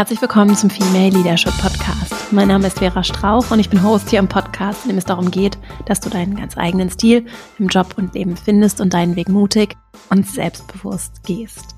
Herzlich willkommen zum Female Leadership Podcast. Mein Name ist Vera Strauch und ich bin Host hier im Podcast, in dem es darum geht, dass du deinen ganz eigenen Stil im Job und Leben findest und deinen Weg mutig und selbstbewusst gehst.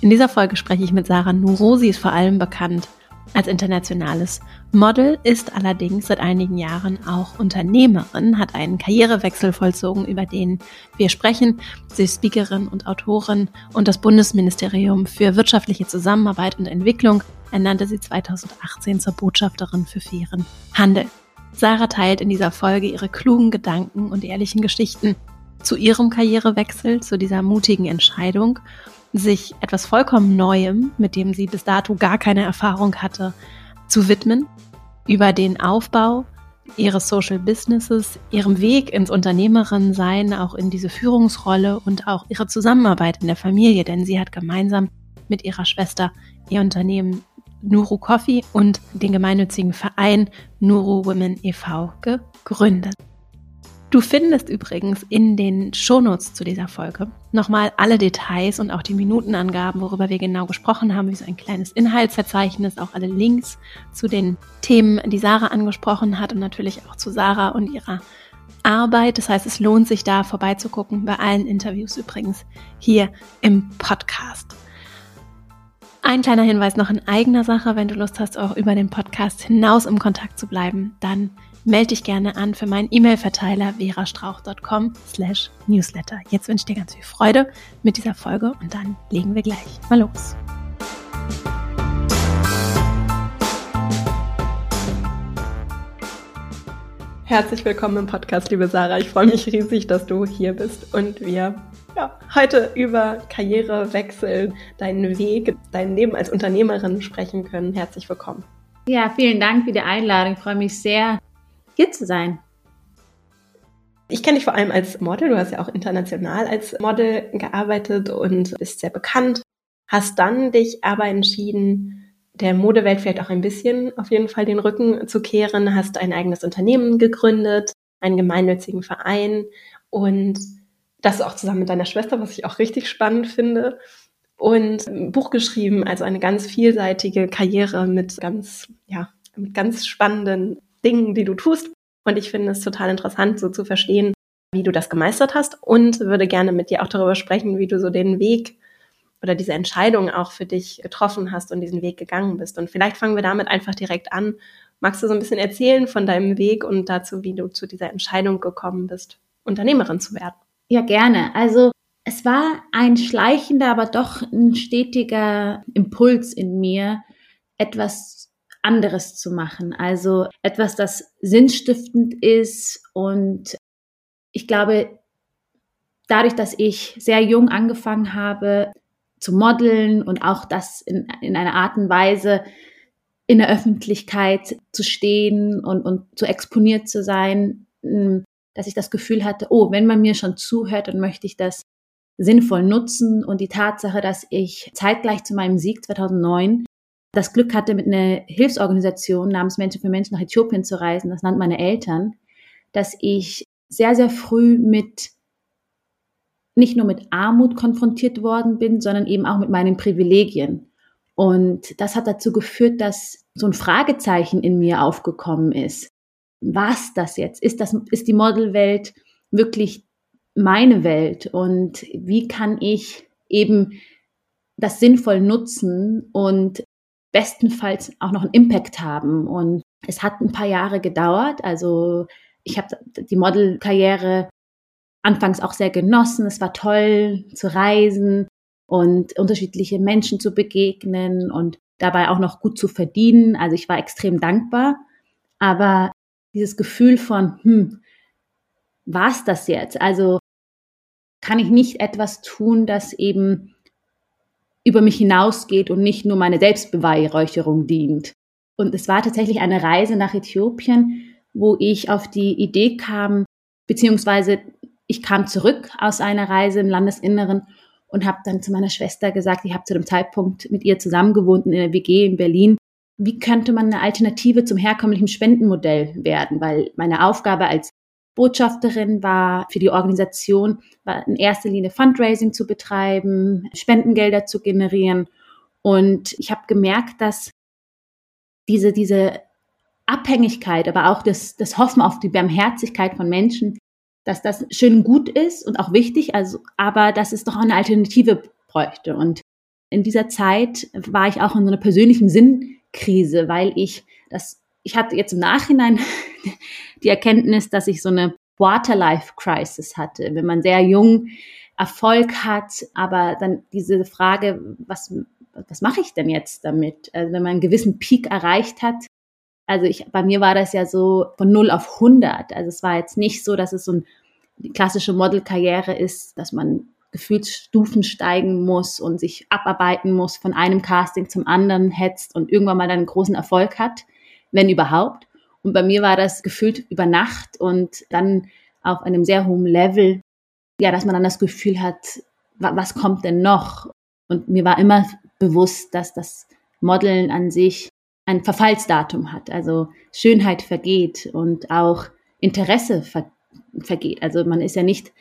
In dieser Folge spreche ich mit Sarah Nuro. Sie ist vor allem bekannt als internationales Model, ist allerdings seit einigen Jahren auch Unternehmerin, hat einen Karrierewechsel vollzogen, über den wir sprechen. Sie ist Speakerin und Autorin und das Bundesministerium für wirtschaftliche Zusammenarbeit und Entwicklung ernannte sie 2018 zur Botschafterin für fairen Handel. Sarah teilt in dieser Folge ihre klugen Gedanken und ehrlichen Geschichten zu ihrem Karrierewechsel, zu dieser mutigen Entscheidung sich etwas vollkommen Neuem, mit dem sie bis dato gar keine Erfahrung hatte, zu widmen, über den Aufbau ihres Social Businesses, ihrem Weg ins Unternehmerin-Sein, auch in diese Führungsrolle und auch ihre Zusammenarbeit in der Familie, denn sie hat gemeinsam mit ihrer Schwester ihr Unternehmen Nuru Coffee und den gemeinnützigen Verein Nuru Women e.V. gegründet. Du findest übrigens in den Shownotes zu dieser Folge nochmal alle Details und auch die Minutenangaben, worüber wir genau gesprochen haben, wie so ein kleines Inhaltsverzeichnis, auch alle Links zu den Themen, die Sarah angesprochen hat und natürlich auch zu Sarah und ihrer Arbeit. Das heißt, es lohnt sich da vorbeizugucken, bei allen Interviews übrigens hier im Podcast. Ein kleiner Hinweis noch in eigener Sache, wenn du Lust hast, auch über den Podcast hinaus im Kontakt zu bleiben, dann melde dich gerne an für meinen E-Mail-Verteiler verastrauch.com slash newsletter. Jetzt wünsche ich dir ganz viel Freude mit dieser Folge und dann legen wir gleich mal los. Herzlich willkommen im Podcast, liebe Sarah. Ich freue mich riesig, dass du hier bist und wir ja, heute über Karrierewechsel, deinen Weg, dein Leben als Unternehmerin sprechen können. Herzlich willkommen. Ja, vielen Dank für die Einladung. Ich freue mich sehr, hier zu sein. Ich kenne dich vor allem als Model. Du hast ja auch international als Model gearbeitet und bist sehr bekannt. Hast dann dich aber entschieden, der Modewelt vielleicht auch ein bisschen auf jeden Fall den Rücken zu kehren. Hast ein eigenes Unternehmen gegründet, einen gemeinnützigen Verein und das auch zusammen mit deiner Schwester, was ich auch richtig spannend finde. Und ein Buch geschrieben, also eine ganz vielseitige Karriere mit ganz, ja, mit ganz spannenden Dingen, die du tust. Und ich finde es total interessant, so zu verstehen, wie du das gemeistert hast und würde gerne mit dir auch darüber sprechen, wie du so den Weg oder diese Entscheidung auch für dich getroffen hast und diesen Weg gegangen bist. Und vielleicht fangen wir damit einfach direkt an. Magst du so ein bisschen erzählen von deinem Weg und dazu, wie du zu dieser Entscheidung gekommen bist, Unternehmerin zu werden? Ja, gerne. Also es war ein schleichender, aber doch ein stetiger Impuls in mir, etwas anderes zu machen. Also etwas, das sinnstiftend ist. Und ich glaube, dadurch, dass ich sehr jung angefangen habe zu modeln und auch das in, in einer Art und Weise in der Öffentlichkeit zu stehen und, und zu exponiert zu sein, hm, dass ich das Gefühl hatte, oh, wenn man mir schon zuhört, dann möchte ich das sinnvoll nutzen. Und die Tatsache, dass ich zeitgleich zu meinem Sieg 2009 das Glück hatte, mit einer Hilfsorganisation namens Menschen für Menschen nach Äthiopien zu reisen, das nannten meine Eltern, dass ich sehr, sehr früh mit nicht nur mit Armut konfrontiert worden bin, sondern eben auch mit meinen Privilegien. Und das hat dazu geführt, dass so ein Fragezeichen in mir aufgekommen ist. Was das jetzt? Ist das, ist die Modelwelt wirklich meine Welt? Und wie kann ich eben das sinnvoll nutzen und bestenfalls auch noch einen Impact haben. Und es hat ein paar Jahre gedauert. Also ich habe die Modelkarriere anfangs auch sehr genossen. Es war toll zu reisen und unterschiedliche Menschen zu begegnen und dabei auch noch gut zu verdienen. Also ich war extrem dankbar. Aber dieses Gefühl von, hm, war's das jetzt? Also kann ich nicht etwas tun, das eben über mich hinausgeht und nicht nur meine Selbstbeweihräucherung dient. Und es war tatsächlich eine Reise nach Äthiopien, wo ich auf die Idee kam, beziehungsweise ich kam zurück aus einer Reise im Landesinneren und habe dann zu meiner Schwester gesagt, ich habe zu dem Zeitpunkt mit ihr zusammengewohnt in der WG in Berlin. Wie könnte man eine Alternative zum herkömmlichen Spendenmodell werden? Weil meine Aufgabe als Botschafterin war für die Organisation, war in erster Linie Fundraising zu betreiben, Spendengelder zu generieren. Und ich habe gemerkt, dass diese, diese Abhängigkeit, aber auch das, das Hoffen auf die Barmherzigkeit von Menschen, dass das schön gut ist und auch wichtig, also, aber dass es doch eine Alternative bräuchte. Und in dieser Zeit war ich auch in so einer persönlichen Sinnkrise, weil ich das, ich hatte jetzt im Nachhinein die Erkenntnis, dass ich so eine Waterlife-Crisis hatte. Wenn man sehr jung Erfolg hat, aber dann diese Frage, was, was mache ich denn jetzt damit? Also wenn man einen gewissen Peak erreicht hat, also ich, bei mir war das ja so von 0 auf 100. Also es war jetzt nicht so, dass es so ein, die klassische Modelkarriere ist, dass man gefühlt Stufen steigen muss und sich abarbeiten muss, von einem Casting zum anderen hetzt und irgendwann mal einen großen Erfolg hat, wenn überhaupt. Und bei mir war das gefühlt über Nacht und dann auf einem sehr hohen Level, ja, dass man dann das Gefühl hat, was kommt denn noch? Und mir war immer bewusst, dass das Modeln an sich ein Verfallsdatum hat. Also Schönheit vergeht und auch Interesse ver vergeht. Also man ist ja nicht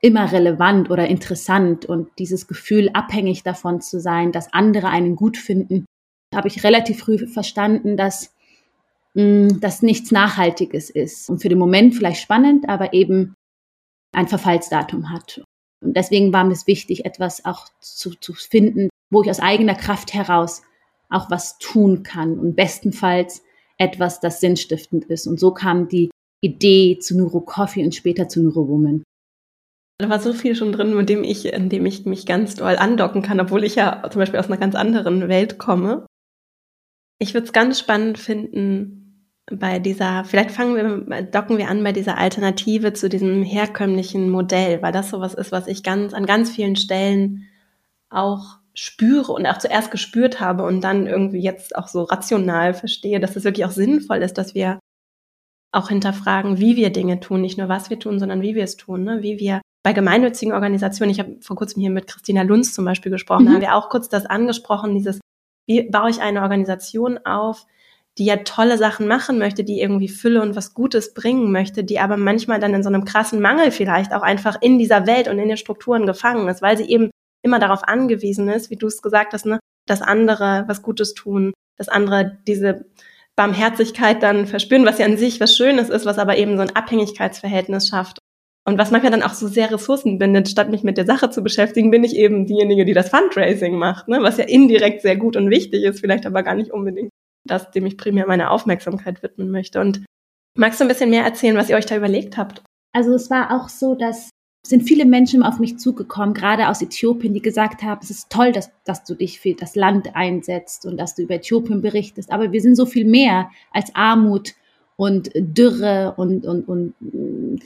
immer relevant oder interessant und dieses Gefühl, abhängig davon zu sein, dass andere einen gut finden, habe ich relativ früh verstanden, dass mh, das nichts Nachhaltiges ist und für den Moment vielleicht spannend, aber eben ein Verfallsdatum hat. Und deswegen war mir es wichtig, etwas auch zu, zu finden, wo ich aus eigener Kraft heraus auch was tun kann und bestenfalls etwas, das sinnstiftend ist. Und so kam die Idee zu Neuro Coffee und später zu Neuro Woman. Da war so viel schon drin, mit dem ich, in dem ich mich ganz doll andocken kann, obwohl ich ja zum Beispiel aus einer ganz anderen Welt komme. Ich würde es ganz spannend finden, bei dieser, vielleicht fangen wir, docken wir an bei dieser Alternative zu diesem herkömmlichen Modell, weil das sowas ist, was ich ganz, an ganz vielen Stellen auch spüre und auch zuerst gespürt habe und dann irgendwie jetzt auch so rational verstehe, dass es wirklich auch sinnvoll ist, dass wir auch hinterfragen, wie wir Dinge tun, nicht nur was wir tun, sondern wie wir es tun, ne? wie wir bei gemeinnützigen Organisationen, ich habe vor kurzem hier mit Christina Lunz zum Beispiel gesprochen, mhm. da haben wir auch kurz das angesprochen, dieses, wie baue ich eine Organisation auf, die ja tolle Sachen machen möchte, die irgendwie Fülle und was Gutes bringen möchte, die aber manchmal dann in so einem krassen Mangel vielleicht auch einfach in dieser Welt und in den Strukturen gefangen ist, weil sie eben immer darauf angewiesen ist, wie du es gesagt hast, ne, dass andere was Gutes tun, dass andere diese Barmherzigkeit dann verspüren, was ja an sich was Schönes ist, was aber eben so ein Abhängigkeitsverhältnis schafft. Und was manchmal dann auch so sehr Ressourcen bindet, statt mich mit der Sache zu beschäftigen, bin ich eben diejenige, die das Fundraising macht, ne? was ja indirekt sehr gut und wichtig ist, vielleicht aber gar nicht unbedingt das, dem ich primär meine Aufmerksamkeit widmen möchte. Und magst du ein bisschen mehr erzählen, was ihr euch da überlegt habt? Also es war auch so, dass sind viele Menschen auf mich zugekommen, gerade aus Äthiopien, die gesagt haben, es ist toll, dass, dass du dich für das Land einsetzt und dass du über Äthiopien berichtest. Aber wir sind so viel mehr als Armut und Dürre und, und, und mm,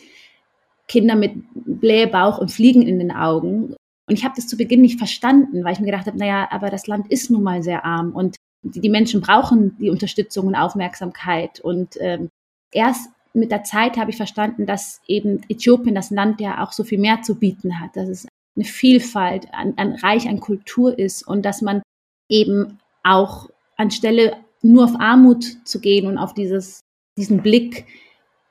Kinder mit Blähbauch und Fliegen in den Augen. Und ich habe das zu Beginn nicht verstanden, weil ich mir gedacht habe, naja, aber das Land ist nun mal sehr arm und die, die Menschen brauchen die Unterstützung und Aufmerksamkeit. Und ähm, erst mit der Zeit habe ich verstanden, dass eben Äthiopien, das Land, ja auch so viel mehr zu bieten hat, dass es eine Vielfalt, an, an reich an Kultur ist und dass man eben auch anstelle nur auf Armut zu gehen und auf dieses, diesen Blick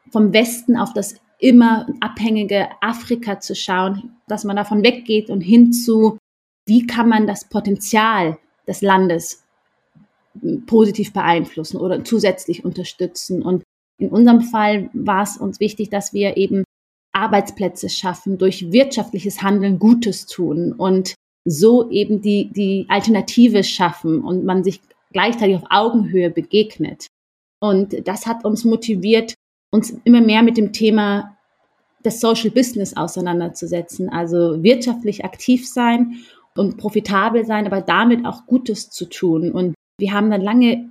vom Westen auf das immer abhängige Afrika zu schauen, dass man davon weggeht und hin zu, wie kann man das Potenzial des Landes positiv beeinflussen oder zusätzlich unterstützen. Und in unserem Fall war es uns wichtig, dass wir eben Arbeitsplätze schaffen, durch wirtschaftliches Handeln Gutes tun und so eben die, die Alternative schaffen und man sich gleichzeitig auf Augenhöhe begegnet. Und das hat uns motiviert, uns immer mehr mit dem Thema des Social Business auseinanderzusetzen, also wirtschaftlich aktiv sein und profitabel sein, aber damit auch Gutes zu tun. Und wir haben dann lange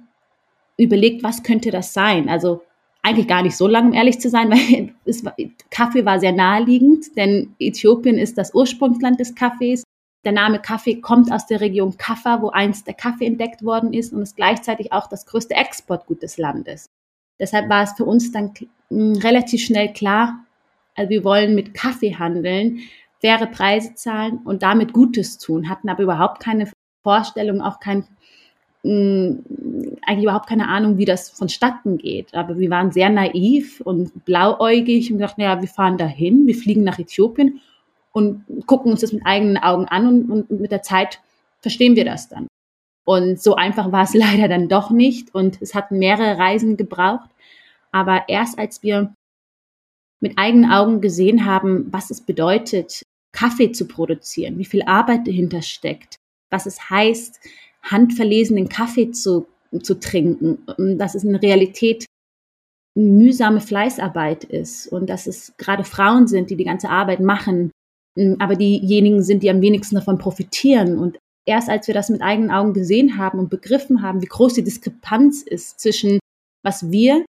überlegt, was könnte das sein? Also eigentlich gar nicht so lange, um ehrlich zu sein, weil war, Kaffee war sehr naheliegend, denn Äthiopien ist das Ursprungsland des Kaffees. Der Name Kaffee kommt aus der Region Kaffa, wo einst der Kaffee entdeckt worden ist und ist gleichzeitig auch das größte Exportgut des Landes. Deshalb war es für uns dann relativ schnell klar, also wir wollen mit Kaffee handeln, faire Preise zahlen und damit Gutes tun, hatten aber überhaupt keine Vorstellung, auch kein eigentlich überhaupt keine Ahnung, wie das vonstatten geht. Aber wir waren sehr naiv und blauäugig und dachten, ja, wir fahren dahin, wir fliegen nach Äthiopien und gucken uns das mit eigenen Augen an und, und mit der Zeit verstehen wir das dann. Und so einfach war es leider dann doch nicht. Und es hat mehrere Reisen gebraucht. Aber erst als wir mit eigenen Augen gesehen haben, was es bedeutet, Kaffee zu produzieren, wie viel Arbeit dahinter steckt, was es heißt, handverlesenen Kaffee zu, zu trinken, dass es in Realität mühsame Fleißarbeit ist und dass es gerade Frauen sind, die die ganze Arbeit machen, aber diejenigen sind, die am wenigsten davon profitieren. Und erst als wir das mit eigenen Augen gesehen haben und begriffen haben, wie groß die Diskrepanz ist zwischen was wir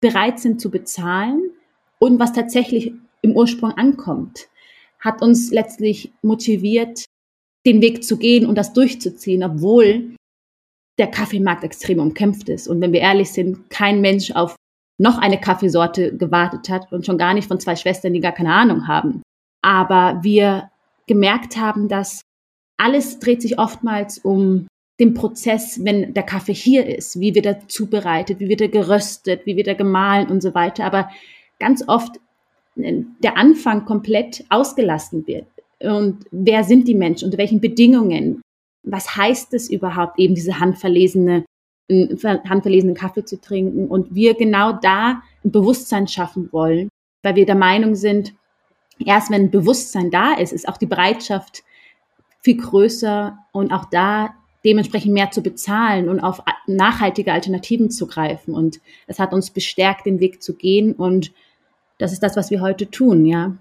bereit sind zu bezahlen und was tatsächlich im Ursprung ankommt, hat uns letztlich motiviert, den Weg zu gehen und das durchzuziehen, obwohl der Kaffeemarkt extrem umkämpft ist. Und wenn wir ehrlich sind, kein Mensch auf noch eine Kaffeesorte gewartet hat und schon gar nicht von zwei Schwestern, die gar keine Ahnung haben. Aber wir gemerkt haben, dass alles dreht sich oftmals um den Prozess, wenn der Kaffee hier ist, wie wird er zubereitet, wie wird er geröstet, wie wird er gemahlen und so weiter. Aber ganz oft äh, der Anfang komplett ausgelassen wird. Und wer sind die Menschen, unter welchen Bedingungen? Was heißt es überhaupt, eben diese handverlesene, handverlesenen Kaffee zu trinken? Und wir genau da ein Bewusstsein schaffen wollen, weil wir der Meinung sind, erst wenn Bewusstsein da ist, ist auch die Bereitschaft viel größer und auch da dementsprechend mehr zu bezahlen und auf nachhaltige Alternativen zu greifen. Und es hat uns bestärkt, den Weg zu gehen. Und das ist das, was wir heute tun, ja.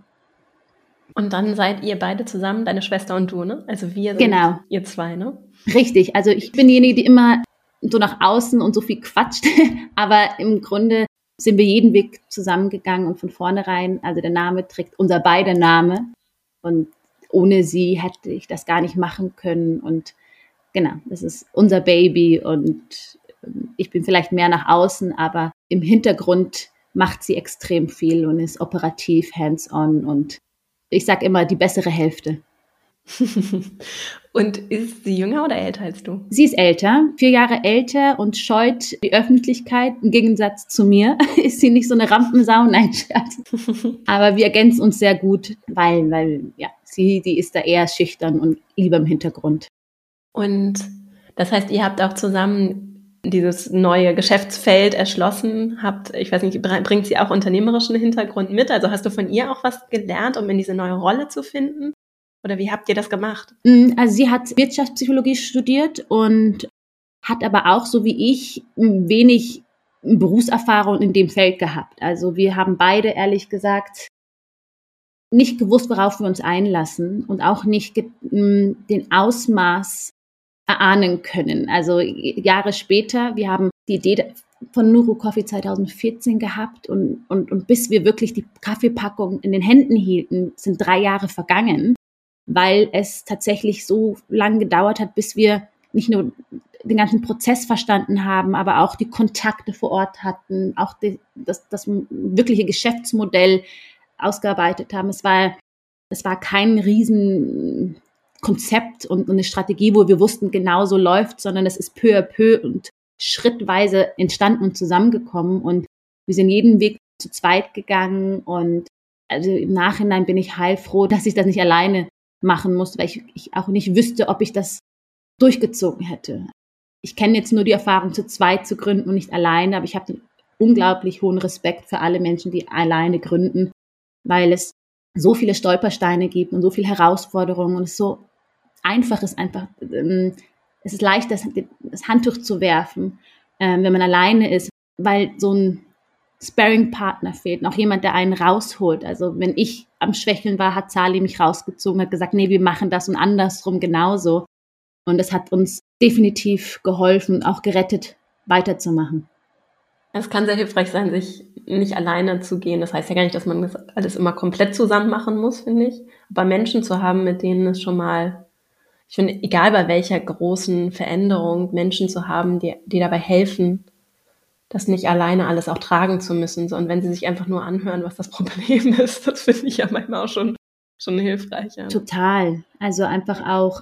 Und dann seid ihr beide zusammen, deine Schwester und du, ne? Also wir sind genau. ihr zwei, ne? Richtig. Also ich bin diejenige, die immer so nach außen und so viel quatscht. Aber im Grunde sind wir jeden Weg zusammengegangen und von vornherein, also der Name trägt unser beider Name. Und ohne sie hätte ich das gar nicht machen können. Und genau, das ist unser Baby und ähm, ich bin vielleicht mehr nach außen, aber im Hintergrund macht sie extrem viel und ist operativ, hands-on und ich sage immer die bessere Hälfte. und ist sie jünger oder älter als du? Sie ist älter, vier Jahre älter und scheut die Öffentlichkeit. Im Gegensatz zu mir ist sie nicht so eine Rampensau, nein, Schatz. Aber wir ergänzen uns sehr gut, weil, weil, ja, sie, die ist da eher schüchtern und lieber im Hintergrund. Und das heißt, ihr habt auch zusammen dieses neue Geschäftsfeld erschlossen, habt, ich weiß nicht, bringt sie auch unternehmerischen Hintergrund mit? Also hast du von ihr auch was gelernt, um in diese neue Rolle zu finden? Oder wie habt ihr das gemacht? Mm, also sie hat Wirtschaftspsychologie studiert und hat aber auch, so wie ich, wenig Berufserfahrung in dem Feld gehabt. Also wir haben beide, ehrlich gesagt, nicht gewusst, worauf wir uns einlassen und auch nicht den Ausmaß erahnen können. Also Jahre später, wir haben die Idee von Nuru Coffee 2014 gehabt und, und, und bis wir wirklich die Kaffeepackung in den Händen hielten, sind drei Jahre vergangen weil es tatsächlich so lange gedauert hat, bis wir nicht nur den ganzen Prozess verstanden haben, aber auch die Kontakte vor Ort hatten, auch die, das, das wirkliche Geschäftsmodell ausgearbeitet haben. Es war, es war kein Riesenkonzept und eine Strategie, wo wir wussten, genau so läuft, sondern es ist peu à peu und schrittweise entstanden und zusammengekommen und wir sind jeden Weg zu zweit gegangen und also im Nachhinein bin ich heilfroh, dass ich das nicht alleine machen musste, weil ich, ich auch nicht wüsste, ob ich das durchgezogen hätte. Ich kenne jetzt nur die Erfahrung, zu zweit zu gründen und nicht alleine, aber ich habe unglaublich hohen Respekt für alle Menschen, die alleine gründen, weil es so viele Stolpersteine gibt und so viele Herausforderungen und es so einfach ist, einfach, ähm, es ist leicht, das, das Handtuch zu werfen, ähm, wenn man alleine ist, weil so ein Sparring-Partner fehlt, noch jemand, der einen rausholt. Also wenn ich am Schwächeln war, hat Sali mich rausgezogen, hat gesagt, nee, wir machen das und andersrum genauso. Und das hat uns definitiv geholfen, auch gerettet, weiterzumachen. Es kann sehr hilfreich sein, sich nicht alleine zu gehen. Das heißt ja gar nicht, dass man das alles immer komplett zusammen machen muss, finde ich. Aber Menschen zu haben, mit denen es schon mal, ich finde, egal bei welcher großen Veränderung, Menschen zu haben, die, die dabei helfen, das nicht alleine alles auch tragen zu müssen, sondern wenn sie sich einfach nur anhören, was das Problem ist, das finde ich ja manchmal auch schon, schon hilfreich. Total. Also einfach auch,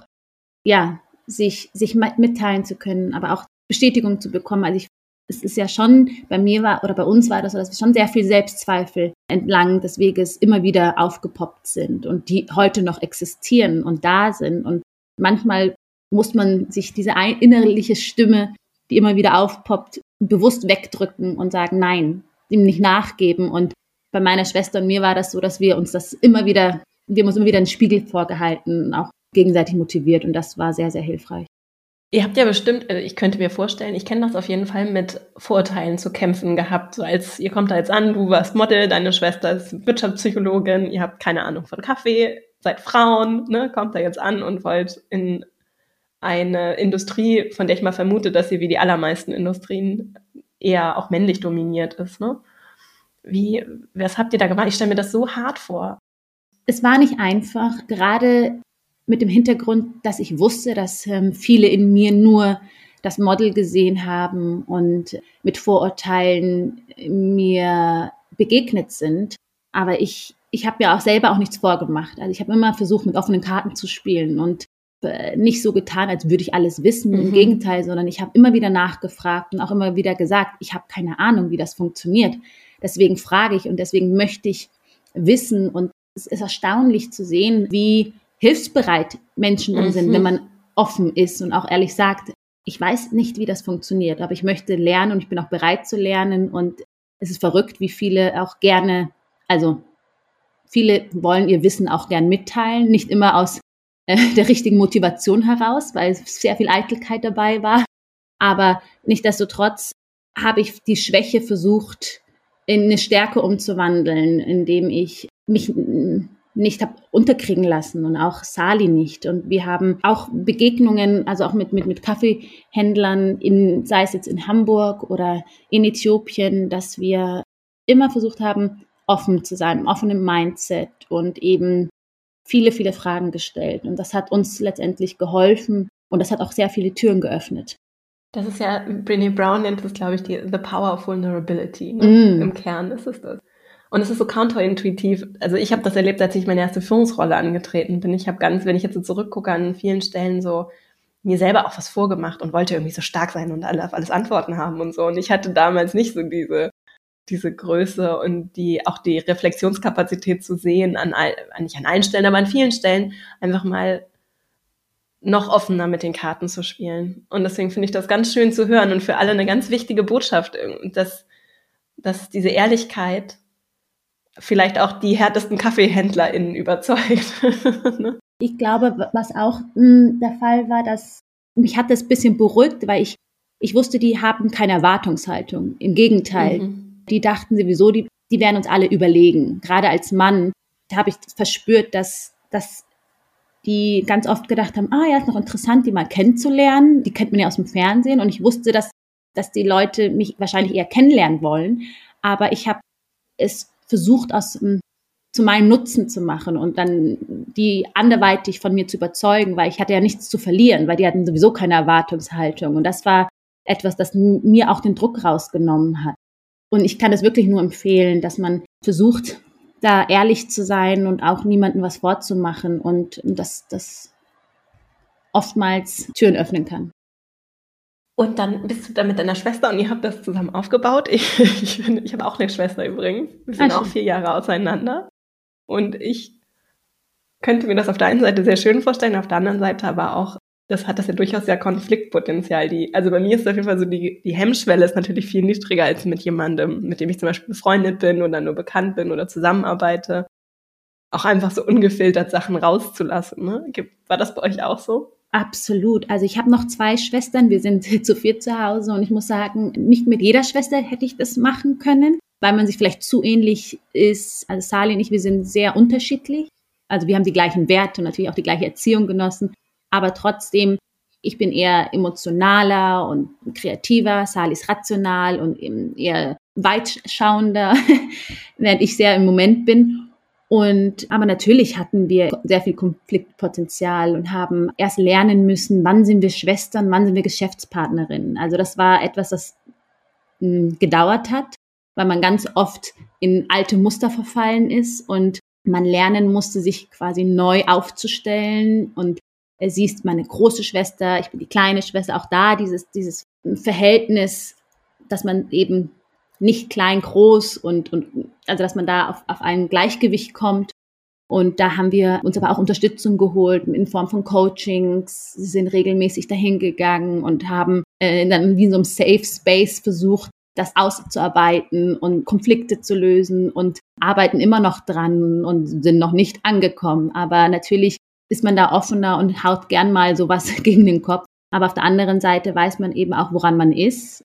ja, sich, sich mitteilen zu können, aber auch Bestätigung zu bekommen. Also ich, es ist ja schon, bei mir war oder bei uns war das so, dass wir schon sehr viel Selbstzweifel entlang des Weges immer wieder aufgepoppt sind und die heute noch existieren und da sind. Und manchmal muss man sich diese innerliche Stimme, die immer wieder aufpoppt, bewusst wegdrücken und sagen, nein, ihm nicht nachgeben. Und bei meiner Schwester und mir war das so, dass wir uns das immer wieder, wir haben uns immer wieder einen Spiegel vorgehalten auch gegenseitig motiviert. Und das war sehr, sehr hilfreich. Ihr habt ja bestimmt, also ich könnte mir vorstellen, ich kenne das auf jeden Fall mit Vorurteilen zu kämpfen gehabt. So als ihr kommt da jetzt an, du warst Model, deine Schwester ist Wirtschaftspsychologin, ihr habt keine Ahnung von Kaffee, seid Frauen, ne, kommt da jetzt an und wollt in eine Industrie, von der ich mal vermute, dass sie wie die allermeisten Industrien eher auch männlich dominiert ist. Ne? Wie, was habt ihr da gemacht? Ich stelle mir das so hart vor. Es war nicht einfach, gerade mit dem Hintergrund, dass ich wusste, dass ähm, viele in mir nur das Model gesehen haben und mit Vorurteilen mir begegnet sind. Aber ich, ich habe ja auch selber auch nichts vorgemacht. Also ich habe immer versucht, mit offenen Karten zu spielen und äh, nicht so getan, als würde ich alles wissen. Mhm. Im Gegenteil, sondern ich habe immer wieder nachgefragt und auch immer wieder gesagt, ich habe keine Ahnung, wie das funktioniert. Deswegen frage ich und deswegen möchte ich wissen. Und es ist erstaunlich zu sehen, wie hilfsbereit Menschen dann sind, wenn mhm. man offen ist und auch ehrlich sagt, ich weiß nicht, wie das funktioniert, aber ich möchte lernen und ich bin auch bereit zu lernen und es ist verrückt, wie viele auch gerne, also viele wollen ihr Wissen auch gern mitteilen, nicht immer aus äh, der richtigen Motivation heraus, weil sehr viel Eitelkeit dabei war, aber nichtsdestotrotz habe ich die Schwäche versucht, in eine Stärke umzuwandeln, indem ich mich nicht habe unterkriegen lassen und auch Sali nicht. Und wir haben auch Begegnungen, also auch mit, mit, mit Kaffeehändlern, in, sei es jetzt in Hamburg oder in Äthiopien, dass wir immer versucht haben, offen zu sein, offen im Mindset und eben viele, viele Fragen gestellt. Und das hat uns letztendlich geholfen und das hat auch sehr viele Türen geöffnet. Das ist ja, Brené Brown nennt es, glaube ich, die The Power of Vulnerability. Ne? Mm. Im Kern ist es das. Und es ist so counterintuitiv. Also ich habe das erlebt, als ich meine erste Führungsrolle angetreten bin. Ich habe ganz, wenn ich jetzt so zurückgucke, an vielen Stellen so mir selber auch was vorgemacht und wollte irgendwie so stark sein und alle auf alles Antworten haben und so. Und ich hatte damals nicht so diese diese Größe und die auch die Reflexionskapazität zu sehen an all, nicht an allen Stellen, aber an vielen Stellen einfach mal noch offener mit den Karten zu spielen. Und deswegen finde ich das ganz schön zu hören und für alle eine ganz wichtige Botschaft, dass, dass diese Ehrlichkeit vielleicht auch die härtesten KaffeehändlerInnen überzeugt. Ne? Ich glaube, was auch mh, hm, der Fall war, dass mich hat das bisschen beruhigt, weil ich, ich wusste, die haben keine Erwartungshaltung. Im Gegenteil. Mhm. Die dachten sowieso, die, die werden uns alle überlegen. Gerade als Mann habe ich verspürt, dass, dass die ganz oft gedacht haben, ah ja, ist noch interessant, die mal kennenzulernen. Die kennt man ja aus dem Fernsehen. Und ich wusste, dass, dass die Leute mich wahrscheinlich eher kennenlernen wollen. Aber ich habe es versucht, aus ähm, zu meinem Nutzen zu machen und dann die anderweitig von mir zu überzeugen, weil ich hatte ja nichts zu verlieren, weil die hatten sowieso keine Erwartungshaltung. Und das war etwas, das mir auch den Druck rausgenommen hat. Und ich kann es wirklich nur empfehlen, dass man versucht, da ehrlich zu sein und auch niemandem was vorzumachen und dass das oftmals Türen öffnen kann. Und dann bist du da mit deiner Schwester und ihr habt das zusammen aufgebaut. Ich, ich, ich habe auch eine Schwester übrigens. Wir sind Ach. auch vier Jahre auseinander. Und ich könnte mir das auf der einen Seite sehr schön vorstellen, auf der anderen Seite aber auch, das hat das ja durchaus ja Konfliktpotenzial. Die, also bei mir ist auf jeden Fall so, die, die Hemmschwelle ist natürlich viel niedriger als mit jemandem, mit dem ich zum Beispiel befreundet bin oder nur bekannt bin oder zusammenarbeite. Auch einfach so ungefiltert Sachen rauszulassen. Ne? War das bei euch auch so? Absolut. Also ich habe noch zwei Schwestern. Wir sind zu viert zu Hause und ich muss sagen, nicht mit jeder Schwester hätte ich das machen können, weil man sich vielleicht zu ähnlich ist. Also Sali und ich, wir sind sehr unterschiedlich. Also wir haben die gleichen Werte und natürlich auch die gleiche Erziehung genossen. Aber trotzdem, ich bin eher emotionaler und kreativer. Sali ist rational und eher weitschauender, während ich sehr im Moment bin. Und aber natürlich hatten wir sehr viel Konfliktpotenzial und haben erst lernen müssen, wann sind wir Schwestern, wann sind wir Geschäftspartnerinnen. Also das war etwas, das mh, hm, gedauert hat, weil man ganz oft in alte Muster verfallen ist und man lernen musste, sich quasi neu aufzustellen. Und sie ist meine große Schwester, ich bin die kleine Schwester. Auch da dieses, dieses Verhältnis, dass man eben nicht klein, groß und, und also dass man da auf, auf ein Gleichgewicht kommt. Und da haben wir uns aber auch Unterstützung geholt in Form von Coachings, Sie sind regelmäßig dahin gegangen und haben äh, dann wie in so einem Safe Space versucht, das auszuarbeiten und Konflikte zu lösen und arbeiten immer noch dran und sind noch nicht angekommen. Aber natürlich ist man da offener und haut gern mal sowas gegen den Kopf. Aber auf der anderen Seite weiß man eben auch, woran man ist.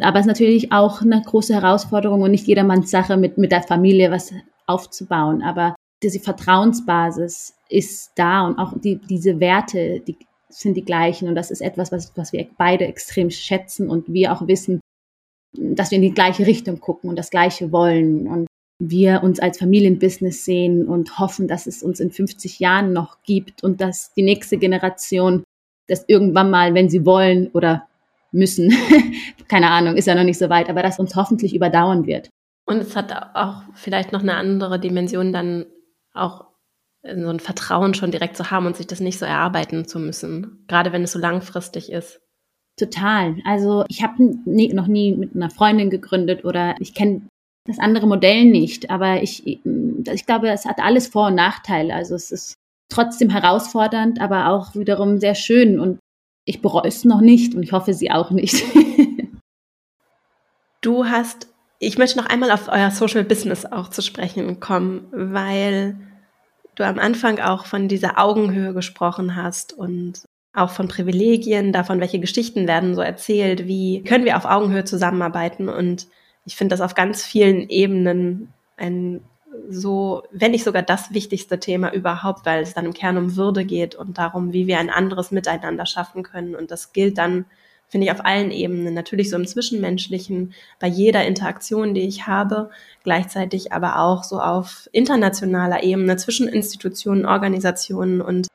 Aber es ist natürlich auch eine große Herausforderung und nicht jedermanns Sache, mit, mit der Familie was aufzubauen. Aber diese Vertrauensbasis ist da und auch die, diese Werte, die sind die gleichen. Und das ist etwas, was, was wir beide extrem schätzen und wir auch wissen, dass wir in die gleiche Richtung gucken und das Gleiche wollen. Und wir uns als Familienbusiness sehen und hoffen, dass es uns in 50 Jahren noch gibt und dass die nächste Generation das irgendwann mal, wenn sie wollen oder müssen, keine Ahnung, ist ja noch nicht so weit, aber das uns hoffentlich überdauern wird. Und es hat auch vielleicht noch eine andere Dimension, dann auch so ein Vertrauen schon direkt zu haben und sich das nicht so erarbeiten zu müssen, gerade wenn es so langfristig ist. Total. Also ich habe noch nie mit einer Freundin gegründet oder ich kenne das andere Modell nicht, aber ich, ich glaube, es hat alles Vor- und Nachteile. Also es ist trotzdem herausfordernd, aber auch wiederum sehr schön und ich bereue es noch nicht und ich hoffe, Sie auch nicht. du hast ich möchte noch einmal auf euer Social Business auch zu sprechen kommen, weil du am Anfang auch von dieser Augenhöhe gesprochen hast und auch von Privilegien, davon, welche Geschichten werden so erzählt, wie können wir auf Augenhöhe zusammenarbeiten. Und ich finde das auf ganz vielen Ebenen ein so, wenn nicht sogar das wichtigste Thema überhaupt, weil es dann im Kern um Würde geht und darum, wie wir ein anderes Miteinander schaffen können. Und das gilt dann finde ich auf allen Ebenen. Natürlich so im Zwischenmenschlichen, bei jeder Interaktion, die ich habe, gleichzeitig aber auch so auf internationaler Ebene zwischen Institutionen, Organisationen und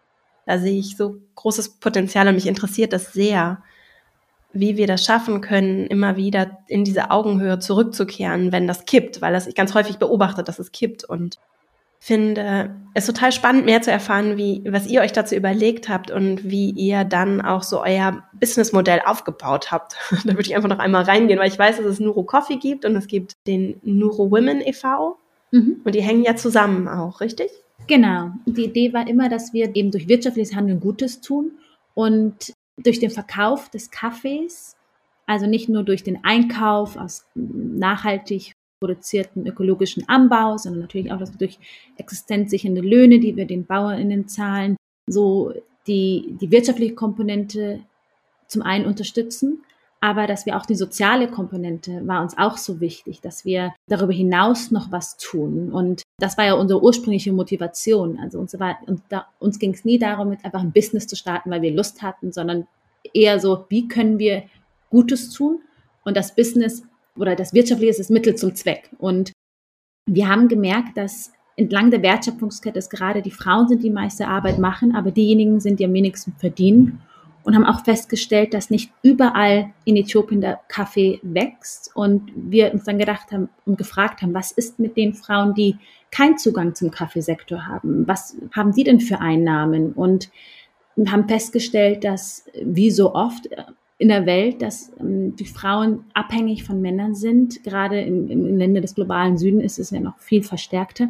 da sehe ich so großes Potenzial und mich interessiert das sehr, wie wir das schaffen können, immer wieder in diese Augenhöhe zurückzukehren, wenn das kippt, weil das ich ganz häufig beobachte, dass es kippt und finde es total spannend, mehr zu erfahren, wie, was ihr euch dazu überlegt habt und wie ihr dann auch so euer Businessmodell aufgebaut habt. da würde ich einfach noch einmal reingehen, weil ich weiß, dass es Nuro Coffee gibt und es gibt den Nuro Women e.V. Mhm. Und die hängen ja zusammen auch, richtig? Genau. Die Idee war immer, dass wir eben durch wirtschaftliches Handeln Gutes tun und durch den Verkauf des Kaffees, also nicht nur durch den Einkauf aus nachhaltig produzierten ökologischen Anbau, sondern natürlich auch durch existenzsichernde Löhne, die wir den BauerInnen zahlen, so die, die wirtschaftliche Komponente zum einen unterstützen, aber dass wir auch die soziale Komponente war uns auch so wichtig, dass wir darüber hinaus noch was tun. Und das war ja unsere ursprüngliche Motivation. Also uns, uns ging es nie darum, mit einfach ein Business zu starten, weil wir Lust hatten, sondern eher so, wie können wir Gutes tun und das Business oder das Wirtschaftliche ist das Mittel zum Zweck. Und wir haben gemerkt, dass entlang der Wertschöpfungskette es gerade die Frauen sind, die meiste Arbeit machen, aber diejenigen sind, die am wenigsten verdienen. Und haben auch festgestellt, dass nicht überall in Äthiopien der Kaffee wächst. Und wir uns dann gedacht haben und gefragt haben, was ist mit den Frauen, die keinen Zugang zum Kaffeesektor haben? Was haben die denn für Einnahmen? Und haben festgestellt, dass wie so oft in der Welt, dass ähm, die Frauen abhängig von Männern sind. Gerade im, im Länder des globalen Süden ist es ja noch viel verstärkter.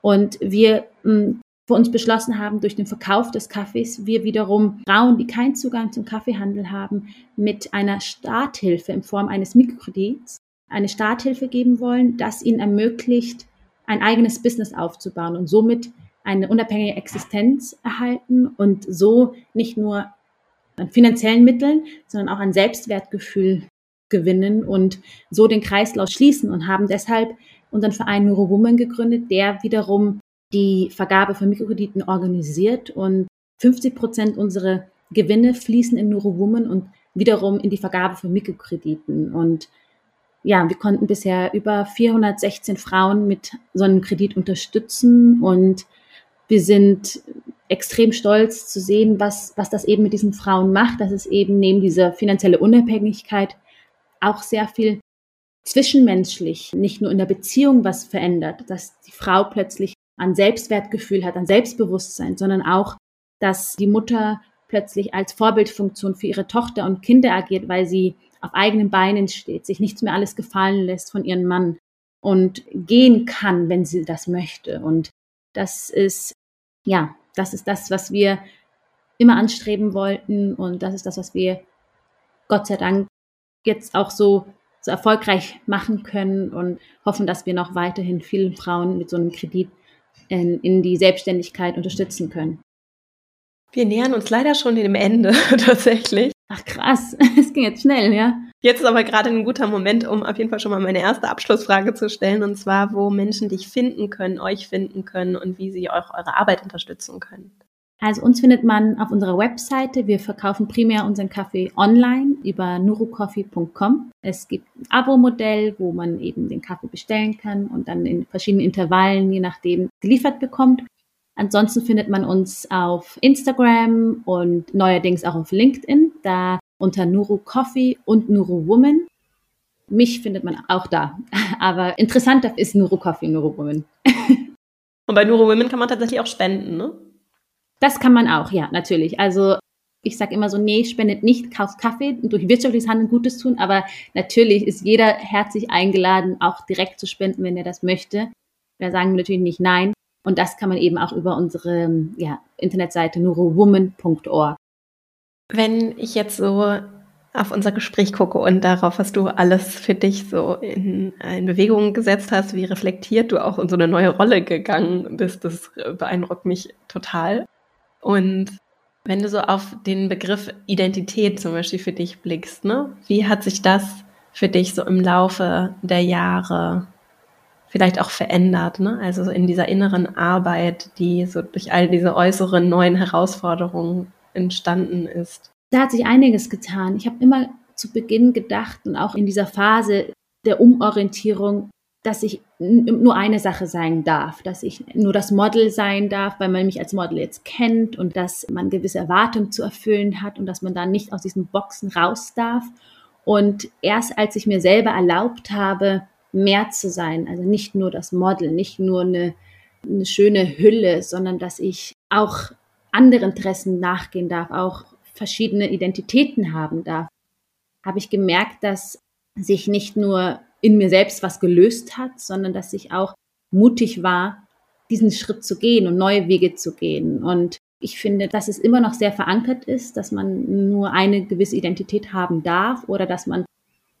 Und wir ähm, für uns beschlossen haben, durch den Verkauf des Kaffees, wir wiederum Frauen, die keinen Zugang zum Kaffeehandel haben, mit einer Starthilfe in Form eines Mikrokredits eine Starthilfe geben wollen, das ihnen ermöglicht, ein eigenes Business aufzubauen und somit eine unabhängige Existenz erhalten und so nicht nur an finanziellen Mitteln, sondern auch an Selbstwertgefühl gewinnen und so den Kreislauf schließen und haben deshalb unseren Verein Neuro Woman gegründet, der wiederum die Vergabe von Mikrokrediten organisiert und 50 Prozent unserer Gewinne fließen in Neuro Woman und wiederum in die Vergabe von Mikrokrediten. Und ja, wir konnten bisher über 416 Frauen mit so einem Kredit unterstützen und wir sind extrem stolz zu sehen, was, was das eben mit diesen Frauen macht, dass es eben neben dieser finanzielle Unabhängigkeit auch sehr viel zwischenmenschlich, nicht nur in der Beziehung was verändert, dass die Frau plötzlich an Selbstwertgefühl hat, an Selbstbewusstsein, sondern auch, dass die Mutter plötzlich als Vorbildfunktion für ihre Tochter und Kinder agiert, weil sie auf eigenen Beinen steht, sich nichts mehr alles gefallen lässt von ihrem Mann und gehen kann, wenn sie das möchte. Und das ist, ja, das ist das, was wir immer anstreben wollten und das ist das, was wir Gott sei Dank jetzt auch so, so erfolgreich machen können und hoffen, dass wir noch weiterhin vielen Frauen mit so einem Kredit in, in die Selbstständigkeit unterstützen können. Wir nähern uns leider schon dem Ende tatsächlich. Ach krass, es ging jetzt schnell, ja. Jetzt ist aber gerade ein guter Moment, um auf jeden Fall schon mal meine erste Abschlussfrage zu stellen, und zwar, wo Menschen dich finden können, euch finden können und wie sie auch eure Arbeit unterstützen können. Also uns findet man auf unserer Webseite. Wir verkaufen primär unseren Kaffee online über nurucoffee.com. Es gibt ein Abo-Modell, wo man eben den Kaffee bestellen kann und dann in verschiedenen Intervallen, je nachdem, geliefert bekommt. Ansonsten findet man uns auf Instagram und neuerdings auch auf LinkedIn, da unter Nuru Coffee und Nuru Woman. Mich findet man auch da. Aber interessanter ist Nuru Coffee, Nuru und bei Nuru Women kann man tatsächlich auch spenden, ne? Das kann man auch, ja, natürlich. Also ich sage immer so, nee, spendet nicht, kauft Kaffee und durch wirtschaftliches Handeln Gutes tun, aber natürlich ist jeder herzlich eingeladen, auch direkt zu spenden, wenn er das möchte. Da sagen wir natürlich nicht nein. Und das kann man eben auch über unsere ja, Internetseite nurowoman.org. Wenn ich jetzt so auf unser Gespräch gucke und darauf, was du alles für dich so in, in Bewegung gesetzt hast, wie reflektiert du auch in so eine neue Rolle gegangen bist, das beeindruckt mich total. Und wenn du so auf den Begriff Identität zum Beispiel für dich blickst, ne, wie hat sich das für dich so im Laufe der Jahre vielleicht auch verändert, ne? Also so in dieser inneren Arbeit, die so durch all diese äußeren neuen Herausforderungen entstanden ist. Da hat sich einiges getan. Ich habe immer zu Beginn gedacht und auch in dieser Phase der Umorientierung, dass ich nur eine Sache sein darf, dass ich nur das Model sein darf, weil man mich als Model jetzt kennt und dass man gewisse Erwartungen zu erfüllen hat und dass man da nicht aus diesen Boxen raus darf. Und erst als ich mir selber erlaubt habe, mehr zu sein, also nicht nur das Model, nicht nur eine, eine schöne Hülle, sondern dass ich auch andere Interessen nachgehen darf, auch verschiedene Identitäten haben darf, habe ich gemerkt, dass sich nicht nur in mir selbst was gelöst hat, sondern dass ich auch mutig war, diesen Schritt zu gehen und neue Wege zu gehen. Und ich finde, dass es immer noch sehr verankert ist, dass man nur eine gewisse Identität haben darf oder dass man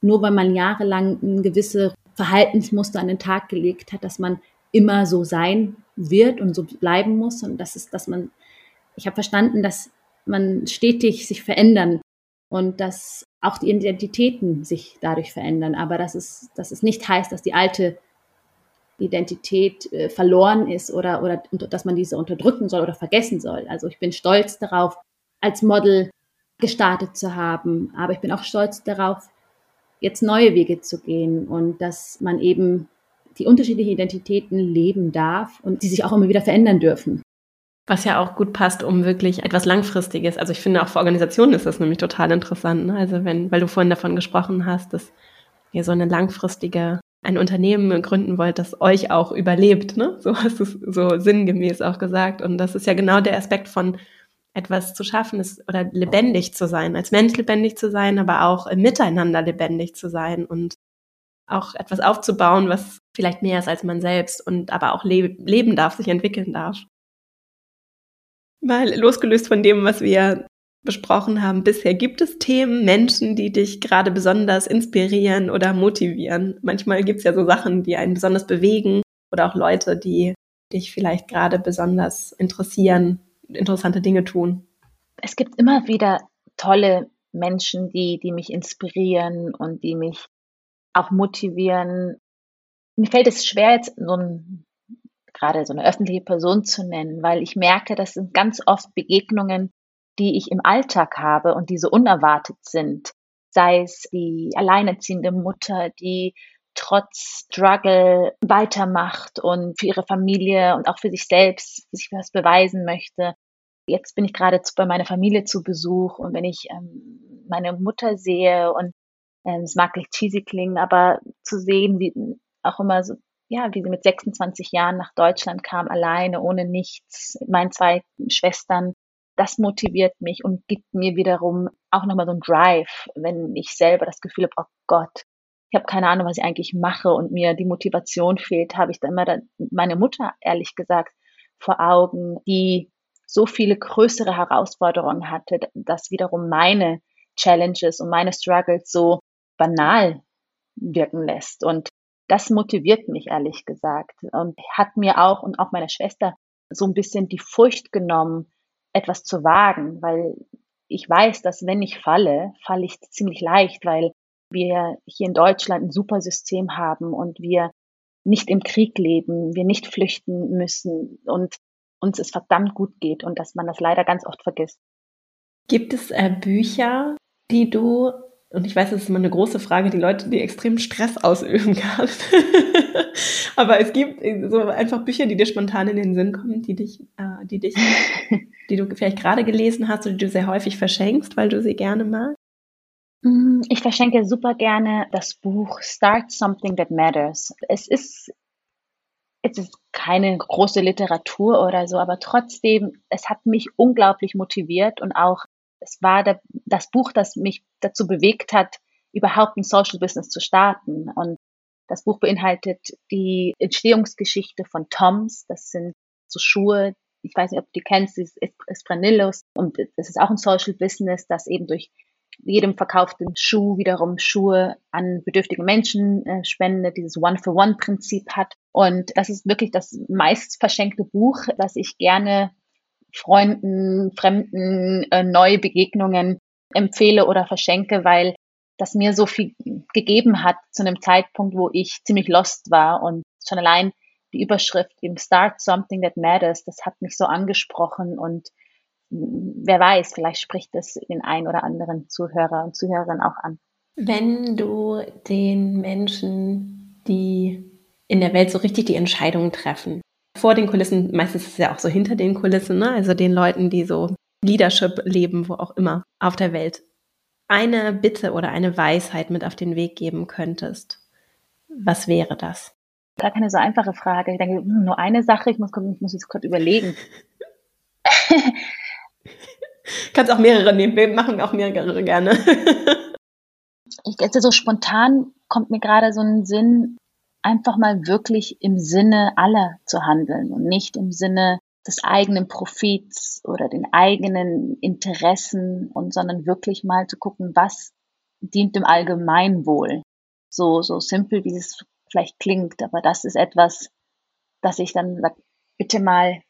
nur weil man jahrelang ein gewisse Verhaltensmuster an den Tag gelegt hat, dass man immer so sein wird und so bleiben muss und das ist, dass man, ich habe verstanden, dass man stetig sich verändern und dass auch die Identitäten sich dadurch verändern, aber dass es, dass es nicht heißt, dass die alte Identität äh, verloren ist oder, oder dass man diese unterdrücken soll oder vergessen soll. Also ich bin stolz darauf, als Model gestartet zu haben, aber ich bin auch stolz darauf, jetzt neue Wege zu gehen und dass man eben die unterschiedlichen Identitäten leben darf und die sich auch immer wieder verändern dürfen. Was ja auch gut passt, um wirklich etwas Langfristiges. Also ich finde auch für Organisationen ist das nämlich total interessant. Ne? Also wenn, weil du vorhin davon gesprochen hast, dass ihr so eine langfristige, ein Unternehmen gründen wollt, das euch auch überlebt. Ne? So hast du es so sinngemäß auch gesagt. Und das ist ja genau der Aspekt von etwas zu schaffen ist oder lebendig zu sein, als Mensch lebendig zu sein, aber auch im Miteinander lebendig zu sein und auch etwas aufzubauen, was vielleicht mehr ist als man selbst und aber auch le leben darf, sich entwickeln darf. Mal losgelöst von dem, was wir besprochen haben bisher, gibt es Themen, Menschen, die dich gerade besonders inspirieren oder motivieren? Manchmal gibt es ja so Sachen, die einen besonders bewegen oder auch Leute, die dich vielleicht gerade besonders interessieren, interessante Dinge tun. Es gibt immer wieder tolle Menschen, die, die mich inspirieren und die mich auch motivieren. Mir fällt es schwer, jetzt so ein, gerade so eine öffentliche Person zu nennen, weil ich merke, das sind ganz oft Begegnungen, die ich im Alltag habe und die so unerwartet sind. Sei es die alleinerziehende Mutter, die trotz Struggle weitermacht und für ihre Familie und auch für sich selbst sich was beweisen möchte. Jetzt bin ich gerade bei meiner Familie zu Besuch und wenn ich ähm, meine Mutter sehe und ähm, es mag nicht cheesy klingen, aber zu sehen, wie auch immer so, ja, wie sie mit 26 Jahren nach Deutschland kam, alleine, ohne nichts, mit meinen zwei Schwestern, das motiviert mich und gibt mir wiederum auch nochmal so einen Drive, wenn ich selber das Gefühl habe, oh Gott, ich habe keine Ahnung, was ich eigentlich mache und mir die Motivation fehlt, habe ich dann immer meine Mutter, ehrlich gesagt, vor Augen, die so viele größere Herausforderungen hatte, dass wiederum meine Challenges und meine Struggles so banal wirken lässt. Und das motiviert mich ehrlich gesagt und hat mir auch und auch meiner Schwester so ein bisschen die Furcht genommen, etwas zu wagen, weil ich weiß, dass wenn ich falle, falle ich ziemlich leicht, weil wir hier in Deutschland ein super System haben und wir nicht im Krieg leben, wir nicht flüchten müssen und uns es verdammt gut geht und dass man das leider ganz oft vergisst. Gibt es äh, Bücher, die du, und ich weiß, das ist immer eine große Frage, die Leute, die extrem Stress ausüben kann, aber es gibt äh, so einfach Bücher, die dir spontan in den Sinn kommen, die dich, äh, die dich, die du vielleicht gerade gelesen hast oder die du sehr häufig verschenkst, weil du sie gerne magst? Mm, ich verschenke super gerne das Buch Start Something That Matters. Es ist, es ist keine große Literatur oder so, aber trotzdem, es hat mich unglaublich motiviert und auch, es war der, das Buch, das mich dazu bewegt hat, überhaupt ein Social Business zu starten. Und das Buch beinhaltet die Entstehungsgeschichte von Toms. Das sind so Schuhe, ich weiß nicht, ob du die kennst, dieses Espranillos. Und es ist auch ein Social Business, das eben durch jedem verkauften Schuh wiederum Schuhe an bedürftige Menschen äh, spendet, dieses One-for-One-Prinzip hat. Und das ist wirklich das meist verschenkte Buch, das ich gerne Freunden, Fremden, äh, neue Begegnungen empfehle oder verschenke, weil das mir so viel gegeben hat zu einem Zeitpunkt, wo ich ziemlich lost war und schon allein die Überschrift im Start Something That Matters, das hat mich so angesprochen und wer weiß, vielleicht spricht es den ein oder anderen Zuhörer und Zuhörerinnen auch an. Wenn du den Menschen, die in der Welt so richtig die Entscheidungen treffen, vor den Kulissen, meistens ist es ja auch so hinter den Kulissen, ne? also den Leuten, die so Leadership leben, wo auch immer auf der Welt, eine Bitte oder eine Weisheit mit auf den Weg geben könntest, was wäre das? Gar keine so einfache Frage. Ich denke, hm, nur eine Sache, ich muss, ich muss jetzt kurz überlegen. Kannst auch mehrere nehmen. Wir machen auch mehrere gerne. ich, also so spontan kommt mir gerade so ein Sinn, einfach mal wirklich im Sinne aller zu handeln und nicht im Sinne des eigenen Profits oder den eigenen Interessen und sondern wirklich mal zu gucken, was dient dem Allgemeinwohl. So, so simpel, wie es vielleicht klingt, aber das ist etwas, dass ich dann sage, bitte mal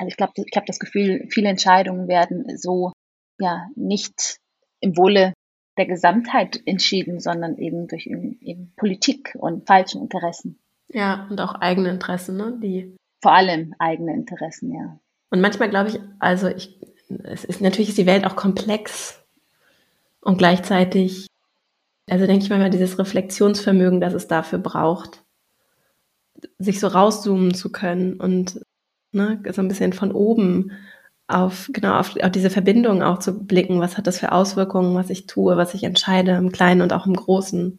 also ich glaube, ich habe das Gefühl, viele Entscheidungen werden so ja nicht im Wohle der Gesamtheit entschieden, sondern eben durch eben Politik und falschen Interessen. Ja, und auch eigene Interessen, ne? Die vor allem eigene Interessen, ja. Und manchmal glaube ich, also ich, es ist natürlich ist die Welt auch komplex und gleichzeitig, also denke ich manchmal dieses Reflexionsvermögen, das es dafür braucht, sich so rauszoomen zu können und ne, so ein bisschen von oben auf, genau, auf, auf diese Verbindung auch zu blicken. Was hat das für Auswirkungen, was ich tue, was ich entscheide im Kleinen und auch im Großen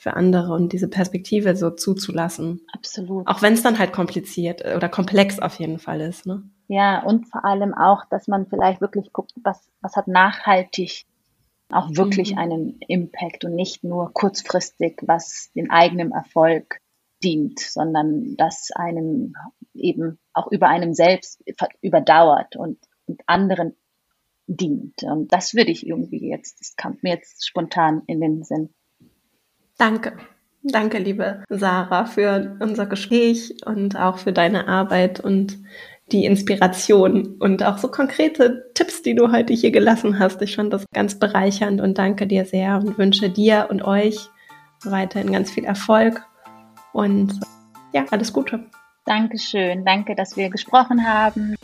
für andere und diese Perspektive so zuzulassen. Absolut. Auch wenn es dann halt kompliziert oder komplex auf jeden Fall ist, ne? Ja, und vor allem auch, dass man vielleicht wirklich guckt, was, was hat nachhaltig auch wirklich mhm. einen Impact und nicht nur kurzfristig, was den eigenen Erfolg dient, sondern dass einem eben auch über einem selbst überdauert und anderen dient. Und das würde ich irgendwie jetzt, das kam mir jetzt spontan in den Sinn. Danke. Danke, liebe Sarah, für unser Gespräch und auch für deine Arbeit und die Inspiration und auch so konkrete Tipps, die du heute hier gelassen hast. Ich fand das ganz bereichernd und danke dir sehr und wünsche dir und euch weiterhin ganz viel Erfolg und ja, alles Gute. Dankeschön. Danke, dass wir gesprochen haben.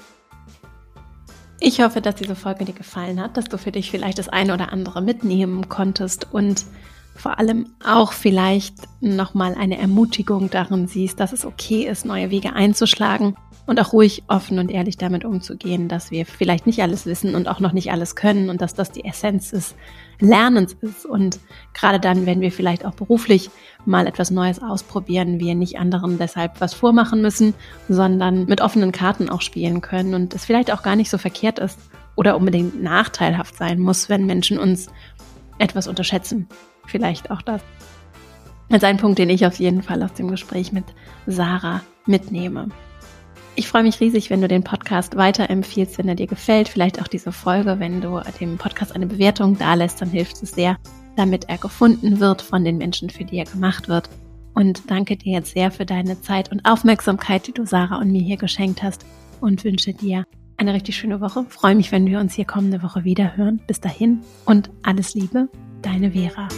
Ich hoffe, dass diese Folge dir gefallen hat, dass du für dich vielleicht das eine oder andere mitnehmen konntest und vor allem auch vielleicht nochmal eine Ermutigung darin siehst, dass es okay ist, neue Wege einzuschlagen und auch ruhig offen und ehrlich damit umzugehen, dass wir vielleicht nicht alles wissen und auch noch nicht alles können und dass das die Essenz des Lernens ist. Und gerade dann, wenn wir vielleicht auch beruflich mal etwas Neues ausprobieren, wir nicht anderen deshalb was vormachen müssen, sondern mit offenen Karten auch spielen können und es vielleicht auch gar nicht so verkehrt ist oder unbedingt nachteilhaft sein muss, wenn Menschen uns etwas unterschätzen. Vielleicht auch das. als ein Punkt, den ich auf jeden Fall aus dem Gespräch mit Sarah mitnehme. Ich freue mich riesig, wenn du den Podcast weiterempfiehlst, wenn er dir gefällt. Vielleicht auch diese Folge, wenn du dem Podcast eine Bewertung dalässt, dann hilft es sehr, damit er gefunden wird von den Menschen, für die er gemacht wird. Und danke dir jetzt sehr für deine Zeit und Aufmerksamkeit, die du Sarah und mir hier geschenkt hast und wünsche dir eine richtig schöne Woche. Freue mich, wenn wir uns hier kommende Woche wieder hören. Bis dahin und alles Liebe, deine Vera.